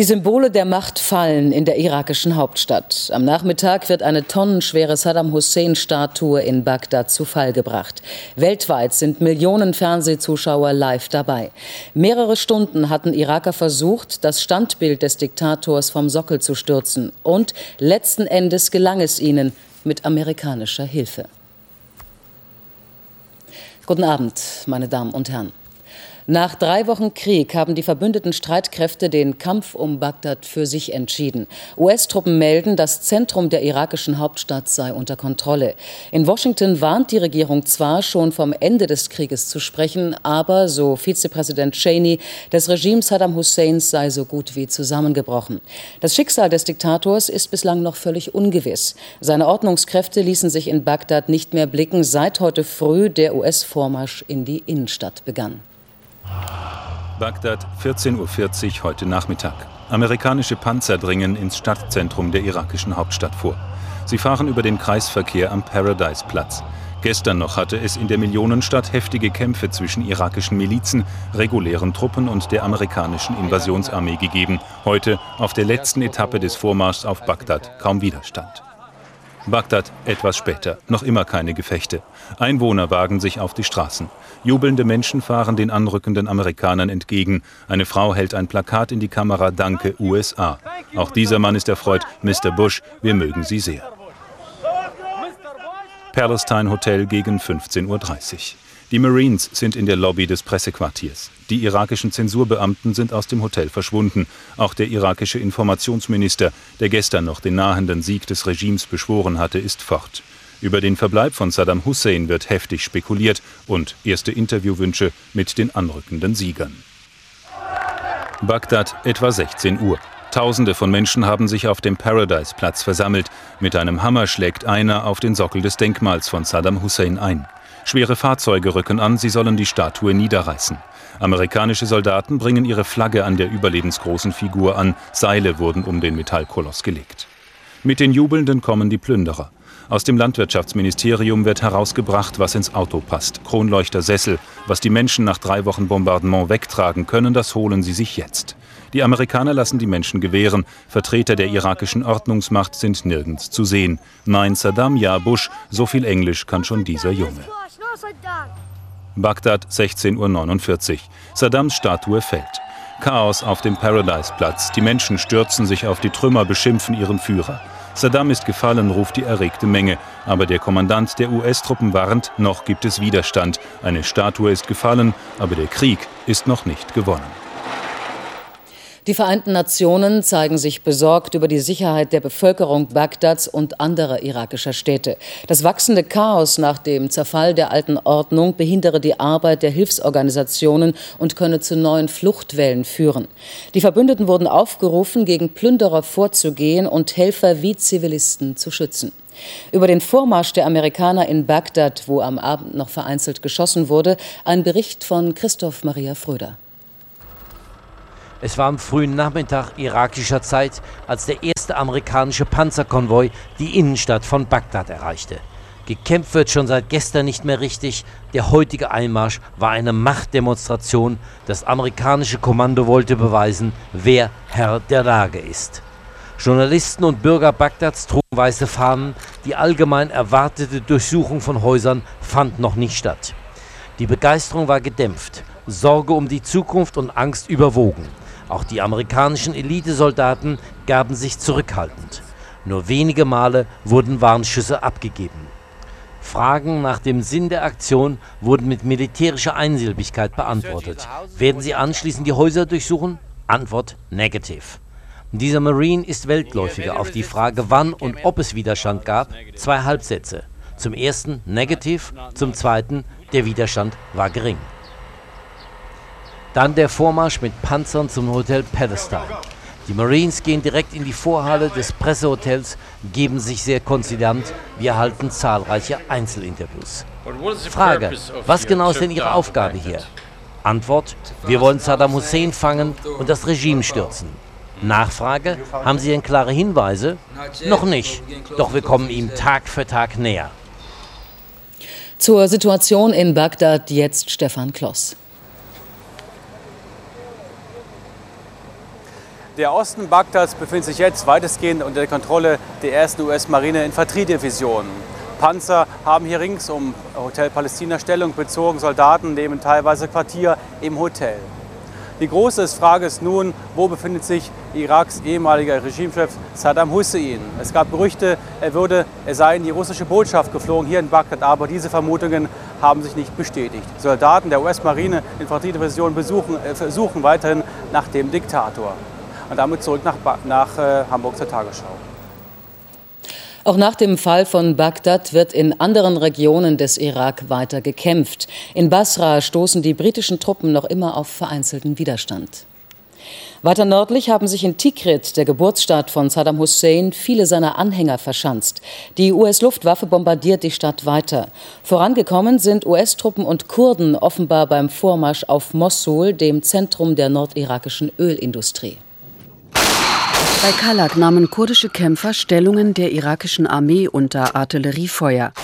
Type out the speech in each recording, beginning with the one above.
Die Symbole der Macht fallen in der irakischen Hauptstadt. Am Nachmittag wird eine tonnenschwere Saddam Hussein-Statue in Bagdad zu Fall gebracht. Weltweit sind Millionen Fernsehzuschauer live dabei. Mehrere Stunden hatten Iraker versucht, das Standbild des Diktators vom Sockel zu stürzen. Und letzten Endes gelang es ihnen mit amerikanischer Hilfe. Guten Abend, meine Damen und Herren. Nach drei Wochen Krieg haben die verbündeten Streitkräfte den Kampf um Bagdad für sich entschieden. US-Truppen melden, das Zentrum der irakischen Hauptstadt sei unter Kontrolle. In Washington warnt die Regierung zwar schon vom Ende des Krieges zu sprechen, aber, so Vizepräsident Cheney, das Regime Saddam Husseins sei so gut wie zusammengebrochen. Das Schicksal des Diktators ist bislang noch völlig ungewiss. Seine Ordnungskräfte ließen sich in Bagdad nicht mehr blicken, seit heute früh der US-Vormarsch in die Innenstadt begann. Bagdad, 14.40 Uhr heute Nachmittag. Amerikanische Panzer dringen ins Stadtzentrum der irakischen Hauptstadt vor. Sie fahren über den Kreisverkehr am Paradise-Platz. Gestern noch hatte es in der Millionenstadt heftige Kämpfe zwischen irakischen Milizen, regulären Truppen und der amerikanischen Invasionsarmee gegeben. Heute, auf der letzten Etappe des Vormarschs auf Bagdad, kaum Widerstand. Bagdad etwas später, noch immer keine Gefechte. Einwohner wagen sich auf die Straßen. Jubelnde Menschen fahren den anrückenden Amerikanern entgegen. Eine Frau hält ein Plakat in die Kamera Danke USA. Auch dieser Mann ist erfreut. Mr. Bush, wir mögen Sie sehr. Palestine Hotel gegen 15.30 Uhr. Die Marines sind in der Lobby des Pressequartiers. Die irakischen Zensurbeamten sind aus dem Hotel verschwunden. Auch der irakische Informationsminister, der gestern noch den nahenden Sieg des Regimes beschworen hatte, ist fort. Über den Verbleib von Saddam Hussein wird heftig spekuliert und erste Interviewwünsche mit den anrückenden Siegern. Bagdad etwa 16 Uhr. Tausende von Menschen haben sich auf dem Paradise-Platz versammelt. Mit einem Hammer schlägt einer auf den Sockel des Denkmals von Saddam Hussein ein. Schwere Fahrzeuge rücken an, sie sollen die Statue niederreißen. Amerikanische Soldaten bringen ihre Flagge an der überlebensgroßen Figur an. Seile wurden um den Metallkoloss gelegt. Mit den Jubelnden kommen die Plünderer. Aus dem Landwirtschaftsministerium wird herausgebracht, was ins Auto passt. Kronleuchter, Sessel. Was die Menschen nach drei Wochen Bombardement wegtragen können, das holen sie sich jetzt. Die Amerikaner lassen die Menschen gewähren. Vertreter der irakischen Ordnungsmacht sind nirgends zu sehen. Nein, Saddam, ja, Bush, so viel Englisch kann schon dieser Junge. Bagdad, 16.49 Uhr. Saddams Statue fällt. Chaos auf dem Paradise-Platz. Die Menschen stürzen sich auf die Trümmer, beschimpfen ihren Führer. Saddam ist gefallen, ruft die erregte Menge. Aber der Kommandant der US-Truppen warnt, noch gibt es Widerstand. Eine Statue ist gefallen, aber der Krieg ist noch nicht gewonnen. Die Vereinten Nationen zeigen sich besorgt über die Sicherheit der Bevölkerung Bagdads und anderer irakischer Städte. Das wachsende Chaos nach dem Zerfall der alten Ordnung behindere die Arbeit der Hilfsorganisationen und könne zu neuen Fluchtwellen führen. Die Verbündeten wurden aufgerufen, gegen Plünderer vorzugehen und Helfer wie Zivilisten zu schützen. Über den Vormarsch der Amerikaner in Bagdad, wo am Abend noch vereinzelt geschossen wurde, ein Bericht von Christoph Maria Fröder. Es war am frühen Nachmittag irakischer Zeit, als der erste amerikanische Panzerkonvoi die Innenstadt von Bagdad erreichte. Gekämpft wird schon seit gestern nicht mehr richtig. Der heutige Einmarsch war eine Machtdemonstration. Das amerikanische Kommando wollte beweisen, wer Herr der Lage ist. Journalisten und Bürger Bagdads trugen weiße Fahnen. Die allgemein erwartete Durchsuchung von Häusern fand noch nicht statt. Die Begeisterung war gedämpft, Sorge um die Zukunft und Angst überwogen. Auch die amerikanischen Elitesoldaten gaben sich zurückhaltend. Nur wenige Male wurden Warnschüsse abgegeben. Fragen nach dem Sinn der Aktion wurden mit militärischer Einsilbigkeit beantwortet. Werden sie anschließend die Häuser durchsuchen? Antwort negative. Dieser Marine ist Weltläufiger auf die Frage, wann und ob es Widerstand gab. Zwei Halbsätze. Zum ersten negativ, zum zweiten der Widerstand war gering. Dann der Vormarsch mit Panzern zum Hotel Palestine. Die Marines gehen direkt in die Vorhalle des Pressehotels, geben sich sehr konzident. Wir erhalten zahlreiche Einzelinterviews. Frage, was genau ist denn Ihre Aufgabe hier? Antwort, wir wollen Saddam Hussein fangen und das Regime stürzen. Nachfrage, haben Sie denn klare Hinweise? Noch nicht, doch wir kommen ihm Tag für Tag näher. Zur Situation in Bagdad jetzt Stefan Kloss. Der Osten Bagdads befindet sich jetzt weitestgehend unter der Kontrolle der ersten US-Marine-Infanteriedivision. Panzer haben hier rings um Hotel Palästina Stellung bezogen. Soldaten nehmen teilweise Quartier im Hotel. Die große Frage ist nun, wo befindet sich Iraks ehemaliger Regimechef Saddam Hussein? Es gab Gerüchte, er, würde, er sei in die russische Botschaft geflogen hier in Bagdad, aber diese Vermutungen haben sich nicht bestätigt. Soldaten der US-Marine Infanteriedivision äh, suchen weiterhin nach dem Diktator. Und damit zurück nach, nach äh, Hamburg zur Tagesschau. Auch nach dem Fall von Bagdad wird in anderen Regionen des Irak weiter gekämpft. In Basra stoßen die britischen Truppen noch immer auf vereinzelten Widerstand. Weiter nördlich haben sich in Tikrit, der Geburtsstadt von Saddam Hussein, viele seiner Anhänger verschanzt. Die US-Luftwaffe bombardiert die Stadt weiter. Vorangekommen sind US-Truppen und Kurden offenbar beim Vormarsch auf Mossul, dem Zentrum der nordirakischen Ölindustrie. Bei Kalak nahmen kurdische Kämpfer Stellungen der irakischen Armee unter Artilleriefeuer.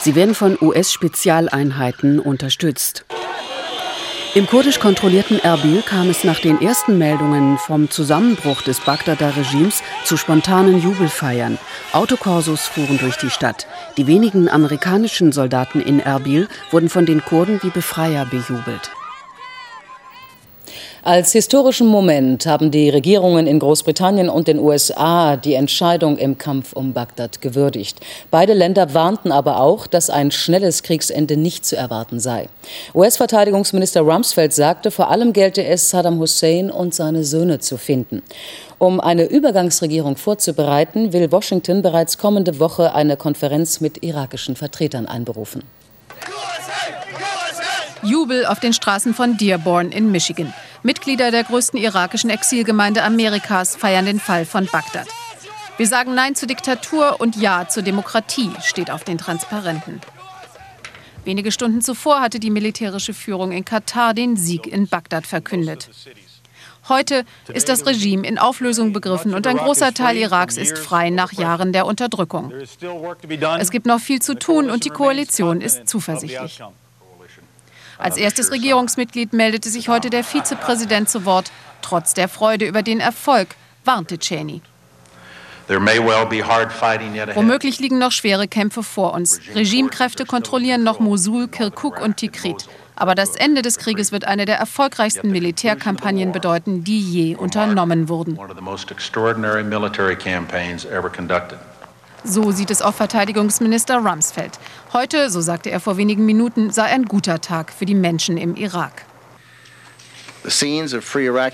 Sie werden von US-Spezialeinheiten unterstützt. Im kurdisch kontrollierten Erbil kam es nach den ersten Meldungen vom Zusammenbruch des Bagdader Regimes zu spontanen Jubelfeiern. Autokorsos fuhren durch die Stadt. Die wenigen amerikanischen Soldaten in Erbil wurden von den Kurden wie Befreier bejubelt. Als historischen Moment haben die Regierungen in Großbritannien und den USA die Entscheidung im Kampf um Bagdad gewürdigt. Beide Länder warnten aber auch, dass ein schnelles Kriegsende nicht zu erwarten sei. US-Verteidigungsminister Rumsfeld sagte, vor allem gelte es, Saddam Hussein und seine Söhne zu finden. Um eine Übergangsregierung vorzubereiten, will Washington bereits kommende Woche eine Konferenz mit irakischen Vertretern einberufen. Jubel auf den Straßen von Dearborn in Michigan. Mitglieder der größten irakischen Exilgemeinde Amerikas feiern den Fall von Bagdad. Wir sagen Nein zur Diktatur und Ja zur Demokratie, steht auf den Transparenten. Wenige Stunden zuvor hatte die militärische Führung in Katar den Sieg in Bagdad verkündet. Heute ist das Regime in Auflösung begriffen und ein großer Teil Iraks ist frei nach Jahren der Unterdrückung. Es gibt noch viel zu tun und die Koalition ist zuversichtlich. Als erstes Regierungsmitglied meldete sich heute der Vizepräsident zu Wort. Trotz der Freude über den Erfolg warnte Cheney. Womöglich liegen noch schwere Kämpfe vor uns. Regimekräfte kontrollieren noch Mosul, Kirkuk und Tikrit. Aber das Ende des Krieges wird eine der erfolgreichsten Militärkampagnen bedeuten, die je unternommen wurden. So sieht es auch Verteidigungsminister Rumsfeld. Heute, so sagte er vor wenigen Minuten, sei ein guter Tag für die Menschen im Irak.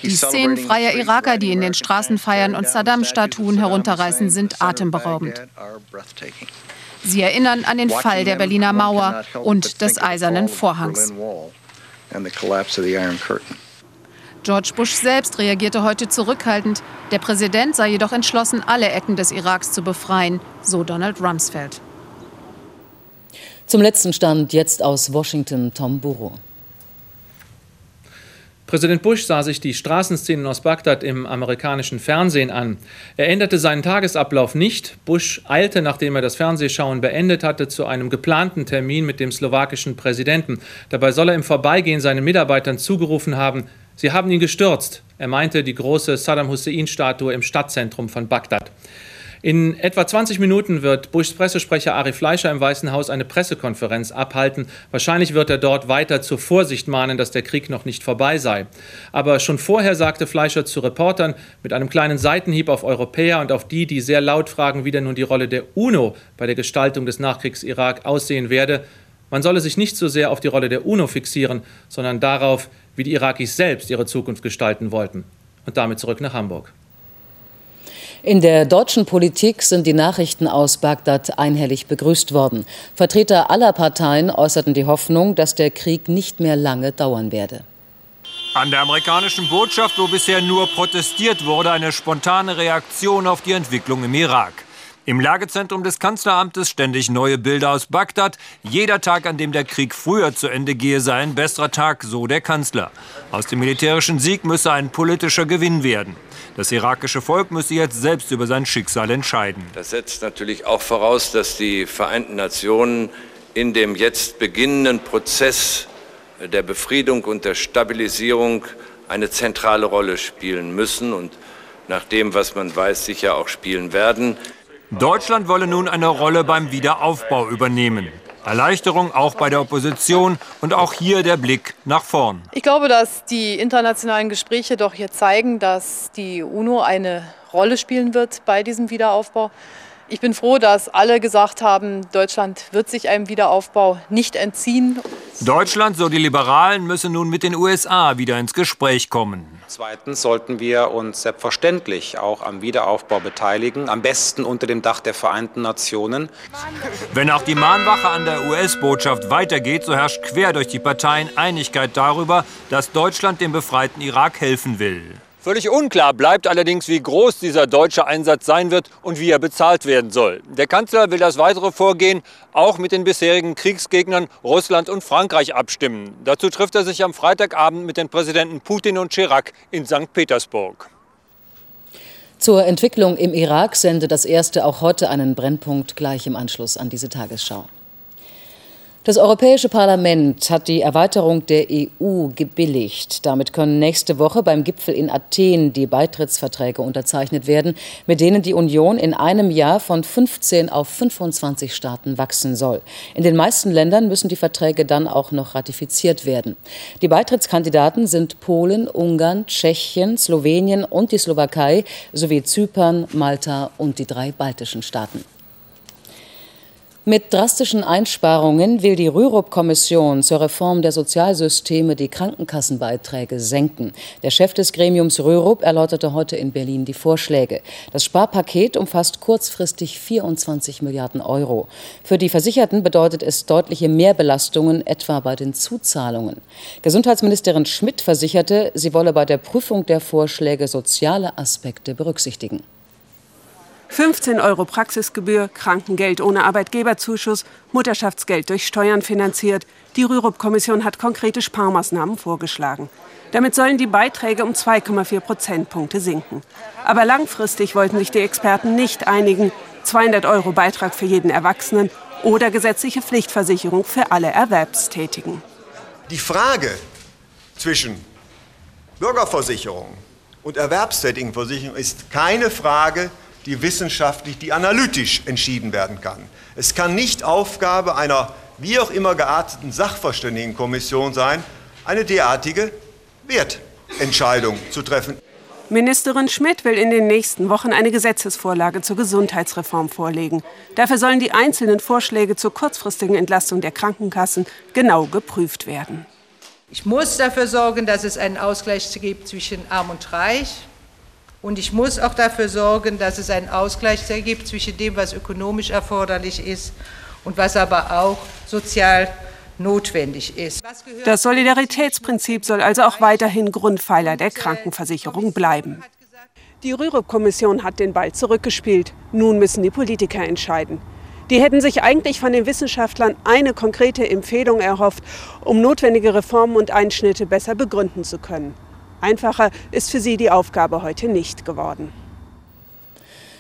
Die Szenen freier Iraker, die in den Straßen feiern und Saddam-Statuen herunterreißen, sind atemberaubend. Sie erinnern an den Fall der Berliner Mauer und des Eisernen Vorhangs. George Bush selbst reagierte heute zurückhaltend. Der Präsident sei jedoch entschlossen, alle Ecken des Iraks zu befreien, so Donald Rumsfeld. Zum letzten Stand jetzt aus Washington Tom Burrow. Präsident Bush sah sich die Straßenszenen aus Bagdad im amerikanischen Fernsehen an. Er änderte seinen Tagesablauf nicht. Bush eilte, nachdem er das Fernsehschauen beendet hatte, zu einem geplanten Termin mit dem slowakischen Präsidenten. Dabei soll er im Vorbeigehen seinen Mitarbeitern zugerufen haben, Sie haben ihn gestürzt. Er meinte die große Saddam Hussein-Statue im Stadtzentrum von Bagdad. In etwa 20 Minuten wird Bushs Pressesprecher Ari Fleischer im Weißen Haus eine Pressekonferenz abhalten. Wahrscheinlich wird er dort weiter zur Vorsicht mahnen, dass der Krieg noch nicht vorbei sei. Aber schon vorher sagte Fleischer zu Reportern mit einem kleinen Seitenhieb auf Europäer und auf die, die sehr laut fragen, wie denn nun die Rolle der UNO bei der Gestaltung des Nachkriegs-Irak aussehen werde, man solle sich nicht so sehr auf die Rolle der UNO fixieren, sondern darauf, wie die Irakis selbst ihre Zukunft gestalten wollten. Und damit zurück nach Hamburg. In der deutschen Politik sind die Nachrichten aus Bagdad einhellig begrüßt worden. Vertreter aller Parteien äußerten die Hoffnung, dass der Krieg nicht mehr lange dauern werde. An der amerikanischen Botschaft, wo bisher nur protestiert wurde, eine spontane Reaktion auf die Entwicklung im Irak. Im Lagezentrum des Kanzleramtes ständig neue Bilder aus Bagdad. Jeder Tag, an dem der Krieg früher zu Ende gehe, sei ein besserer Tag, so der Kanzler. Aus dem militärischen Sieg müsse ein politischer Gewinn werden. Das irakische Volk müsse jetzt selbst über sein Schicksal entscheiden. Das setzt natürlich auch voraus, dass die Vereinten Nationen in dem jetzt beginnenden Prozess der Befriedung und der Stabilisierung eine zentrale Rolle spielen müssen und nach dem, was man weiß, sicher auch spielen werden. Deutschland wolle nun eine Rolle beim Wiederaufbau übernehmen. Erleichterung auch bei der Opposition und auch hier der Blick nach vorn. Ich glaube, dass die internationalen Gespräche doch hier zeigen, dass die UNO eine Rolle spielen wird bei diesem Wiederaufbau. Ich bin froh, dass alle gesagt haben, Deutschland wird sich einem Wiederaufbau nicht entziehen. Deutschland, so die Liberalen, müsse nun mit den USA wieder ins Gespräch kommen. Zweitens sollten wir uns selbstverständlich auch am Wiederaufbau beteiligen, am besten unter dem Dach der Vereinten Nationen. Wenn auch die Mahnwache an der US-Botschaft weitergeht, so herrscht quer durch die Parteien Einigkeit darüber, dass Deutschland dem befreiten Irak helfen will. Völlig unklar bleibt allerdings, wie groß dieser deutsche Einsatz sein wird und wie er bezahlt werden soll. Der Kanzler will das weitere Vorgehen auch mit den bisherigen Kriegsgegnern Russland und Frankreich abstimmen. Dazu trifft er sich am Freitagabend mit den Präsidenten Putin und Chirac in St. Petersburg. Zur Entwicklung im Irak sendet das erste auch heute einen Brennpunkt gleich im Anschluss an diese Tagesschau. Das Europäische Parlament hat die Erweiterung der EU gebilligt. Damit können nächste Woche beim Gipfel in Athen die Beitrittsverträge unterzeichnet werden, mit denen die Union in einem Jahr von 15 auf 25 Staaten wachsen soll. In den meisten Ländern müssen die Verträge dann auch noch ratifiziert werden. Die Beitrittskandidaten sind Polen, Ungarn, Tschechien, Slowenien und die Slowakei sowie Zypern, Malta und die drei baltischen Staaten. Mit drastischen Einsparungen will die Rürup-Kommission zur Reform der Sozialsysteme die Krankenkassenbeiträge senken. Der Chef des Gremiums Rürup erläuterte heute in Berlin die Vorschläge. Das Sparpaket umfasst kurzfristig 24 Milliarden Euro. Für die Versicherten bedeutet es deutliche Mehrbelastungen, etwa bei den Zuzahlungen. Gesundheitsministerin Schmidt versicherte, sie wolle bei der Prüfung der Vorschläge soziale Aspekte berücksichtigen. 15 Euro Praxisgebühr, Krankengeld ohne Arbeitgeberzuschuss, Mutterschaftsgeld durch Steuern finanziert. Die Rürup-Kommission hat konkrete Sparmaßnahmen vorgeschlagen. Damit sollen die Beiträge um 2,4 Prozentpunkte sinken. Aber langfristig wollten sich die Experten nicht einigen. 200 Euro Beitrag für jeden Erwachsenen oder gesetzliche Pflichtversicherung für alle Erwerbstätigen. Die Frage zwischen Bürgerversicherung und Erwerbstätigenversicherung ist keine Frage, die wissenschaftlich, die analytisch entschieden werden kann. Es kann nicht Aufgabe einer wie auch immer gearteten Sachverständigenkommission sein, eine derartige Wertentscheidung zu treffen. Ministerin Schmidt will in den nächsten Wochen eine Gesetzesvorlage zur Gesundheitsreform vorlegen. Dafür sollen die einzelnen Vorschläge zur kurzfristigen Entlastung der Krankenkassen genau geprüft werden. Ich muss dafür sorgen, dass es einen Ausgleich gibt zwischen Arm und Reich, und ich muss auch dafür sorgen, dass es einen Ausgleich gibt zwischen dem, was ökonomisch erforderlich ist und was aber auch sozial notwendig ist. Das Solidaritätsprinzip soll also auch weiterhin Grundpfeiler der Krankenversicherung bleiben. Die Rürup-Kommission hat den Ball zurückgespielt. Nun müssen die Politiker entscheiden. Die hätten sich eigentlich von den Wissenschaftlern eine konkrete Empfehlung erhofft, um notwendige Reformen und Einschnitte besser begründen zu können. Einfacher ist für sie die Aufgabe heute nicht geworden.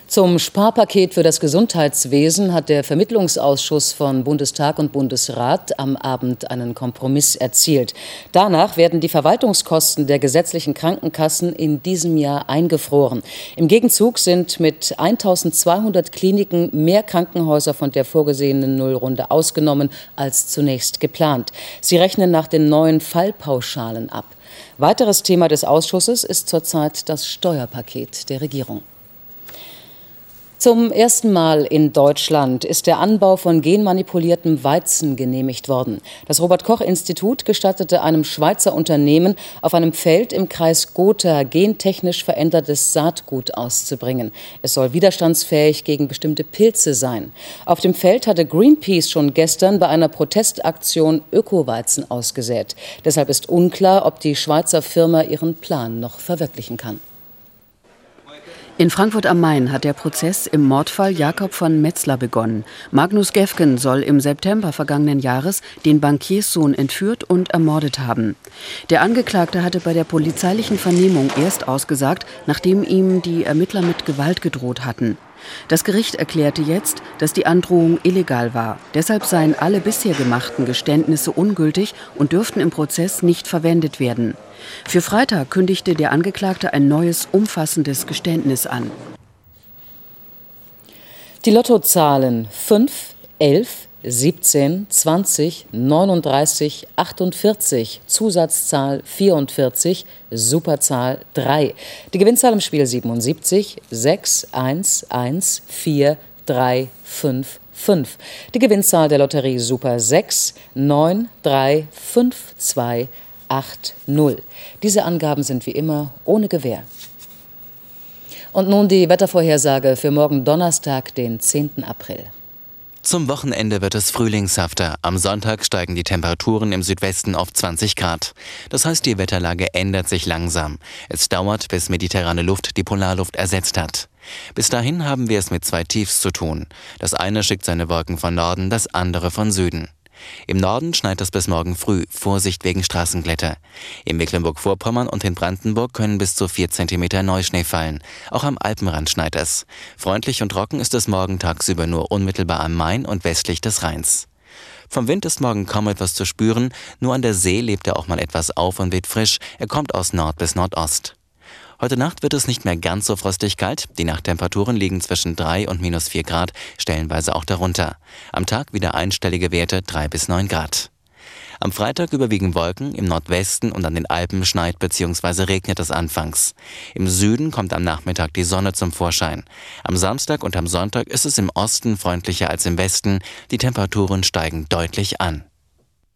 Zum Sparpaket für das Gesundheitswesen hat der Vermittlungsausschuss von Bundestag und Bundesrat am Abend einen Kompromiss erzielt. Danach werden die Verwaltungskosten der gesetzlichen Krankenkassen in diesem Jahr eingefroren. Im Gegenzug sind mit 1200 Kliniken mehr Krankenhäuser von der vorgesehenen Nullrunde ausgenommen als zunächst geplant. Sie rechnen nach den neuen Fallpauschalen ab. Weiteres Thema des Ausschusses ist zurzeit das Steuerpaket der Regierung. Zum ersten Mal in Deutschland ist der Anbau von genmanipuliertem Weizen genehmigt worden. Das Robert Koch Institut gestattete einem Schweizer Unternehmen auf einem Feld im Kreis Gotha gentechnisch verändertes Saatgut auszubringen. Es soll widerstandsfähig gegen bestimmte Pilze sein. Auf dem Feld hatte Greenpeace schon gestern bei einer Protestaktion Ökoweizen ausgesät. Deshalb ist unklar, ob die Schweizer Firma ihren Plan noch verwirklichen kann. In Frankfurt am Main hat der Prozess im Mordfall Jakob von Metzler begonnen. Magnus Gefgen soll im September vergangenen Jahres den Bankierssohn entführt und ermordet haben. Der Angeklagte hatte bei der polizeilichen Vernehmung erst ausgesagt, nachdem ihm die Ermittler mit Gewalt gedroht hatten. Das Gericht erklärte jetzt, dass die Androhung illegal war. Deshalb seien alle bisher gemachten Geständnisse ungültig und dürften im Prozess nicht verwendet werden. Für Freitag kündigte der Angeklagte ein neues, umfassendes Geständnis an. Die Lottozahlen 5, 11, 17, 20, 39, 48, Zusatzzahl 44, Superzahl 3. Die Gewinnzahl im Spiel 77, 6, 1, 1, 4, 3, 5, 5. Die Gewinnzahl der Lotterie Super 6, 9, 3, 5, 2, 8, 0. Diese Angaben sind wie immer ohne Gewähr. Und nun die Wettervorhersage für morgen Donnerstag, den 10. April. Zum Wochenende wird es frühlingshafter. Am Sonntag steigen die Temperaturen im Südwesten auf 20 Grad. Das heißt, die Wetterlage ändert sich langsam. Es dauert, bis mediterrane Luft die Polarluft ersetzt hat. Bis dahin haben wir es mit zwei Tiefs zu tun. Das eine schickt seine Wolken von Norden, das andere von Süden. Im Norden schneit es bis morgen früh, Vorsicht wegen Straßenglätter. In Mecklenburg-Vorpommern und in Brandenburg können bis zu 4 cm Neuschnee fallen. Auch am Alpenrand schneit es. Freundlich und trocken ist es morgen tagsüber nur unmittelbar am Main und westlich des Rheins. Vom Wind ist morgen kaum etwas zu spüren, nur an der See lebt er auch mal etwas auf und weht frisch, er kommt aus Nord bis Nordost. Heute Nacht wird es nicht mehr ganz so frostig kalt. Die Nachttemperaturen liegen zwischen 3 und minus 4 Grad, stellenweise auch darunter. Am Tag wieder einstellige Werte 3 bis 9 Grad. Am Freitag überwiegen Wolken, im Nordwesten und an den Alpen schneit bzw. regnet es anfangs. Im Süden kommt am Nachmittag die Sonne zum Vorschein. Am Samstag und am Sonntag ist es im Osten freundlicher als im Westen, die Temperaturen steigen deutlich an.